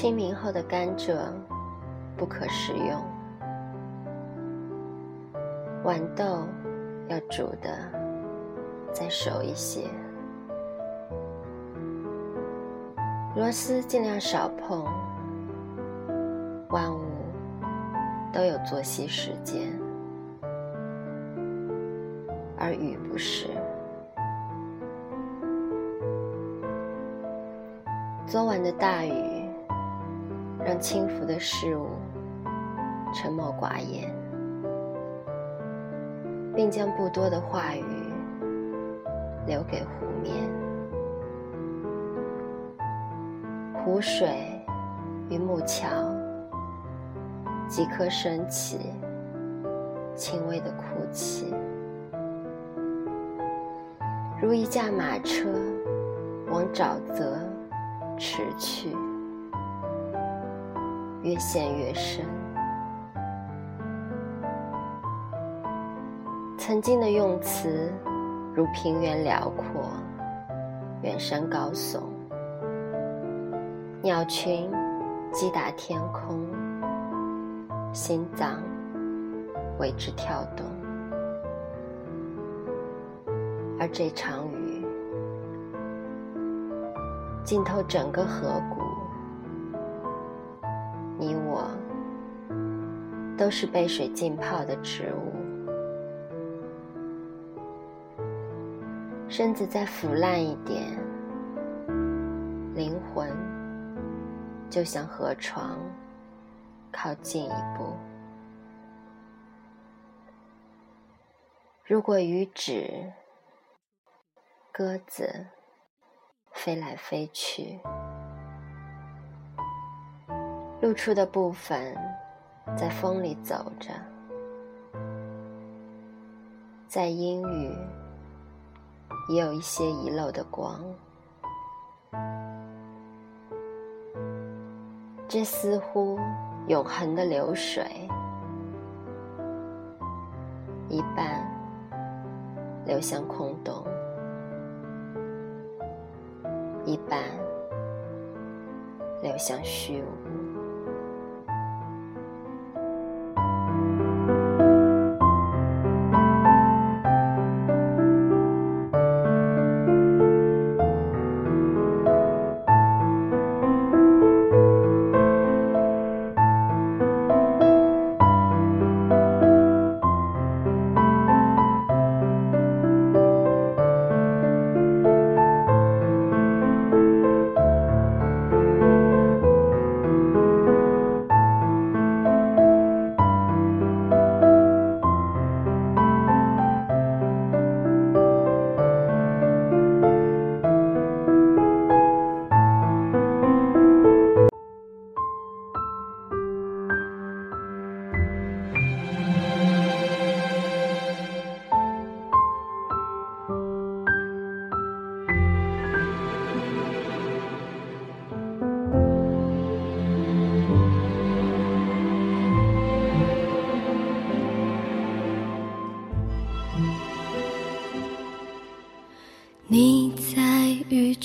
清明后的甘蔗不可食用，豌豆要煮的再熟一些，螺丝尽量少碰。万物都有作息时间，而雨不是。昨晚的大雨让轻浮的事物沉默寡言，并将不多的话语留给湖面。湖水与木桥即刻升起轻微的哭泣，如一架马车往沼泽。驰去，越陷越深。曾经的用词，如平原辽阔，远山高耸，鸟群击打天空，心脏为之跳动。而这场雨。浸透整个河谷，你我都是被水浸泡的植物，身子再腐烂一点，灵魂就向河床靠近一步。如果鱼止，鸽子。飞来飞去，露出的部分在风里走着，在阴雨也有一些遗漏的光。这似乎永恒的流水，一半流向空洞。一半流向虚无。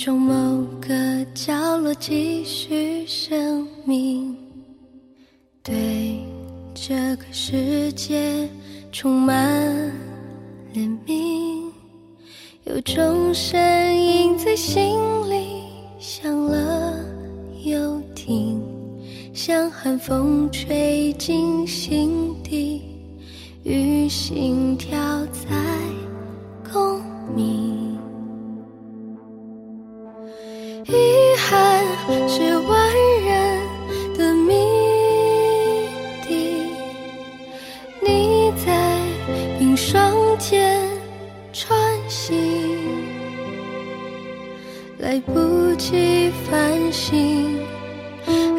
中某个角落继续生命，对这个世界充满怜悯，有种声音在心里响了又停，像寒风吹进心底，与心跳在共鸣。来不及反省，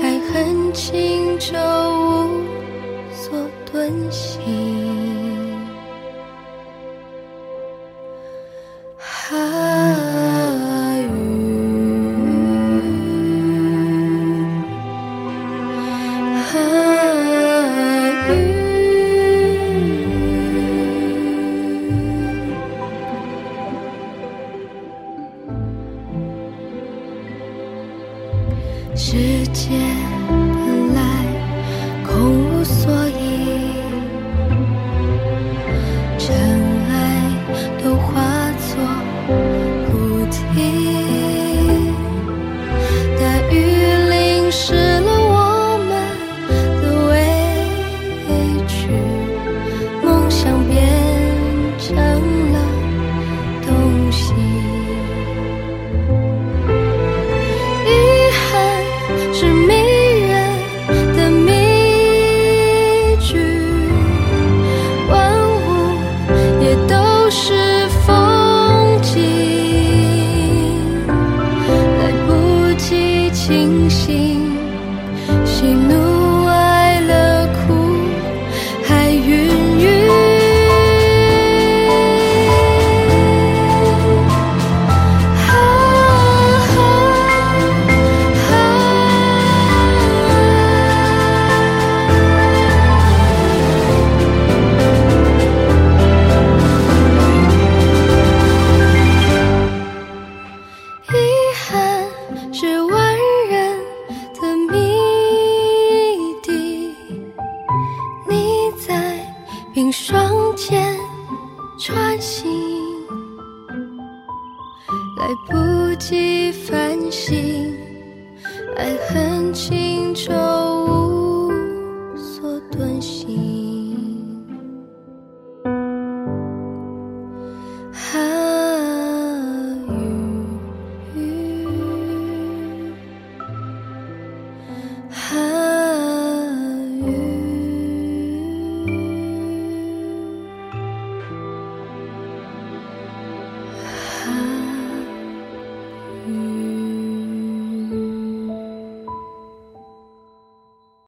爱恨情仇无所遁形。世界本来空无所双肩穿行，来不及反省，爱恨情仇。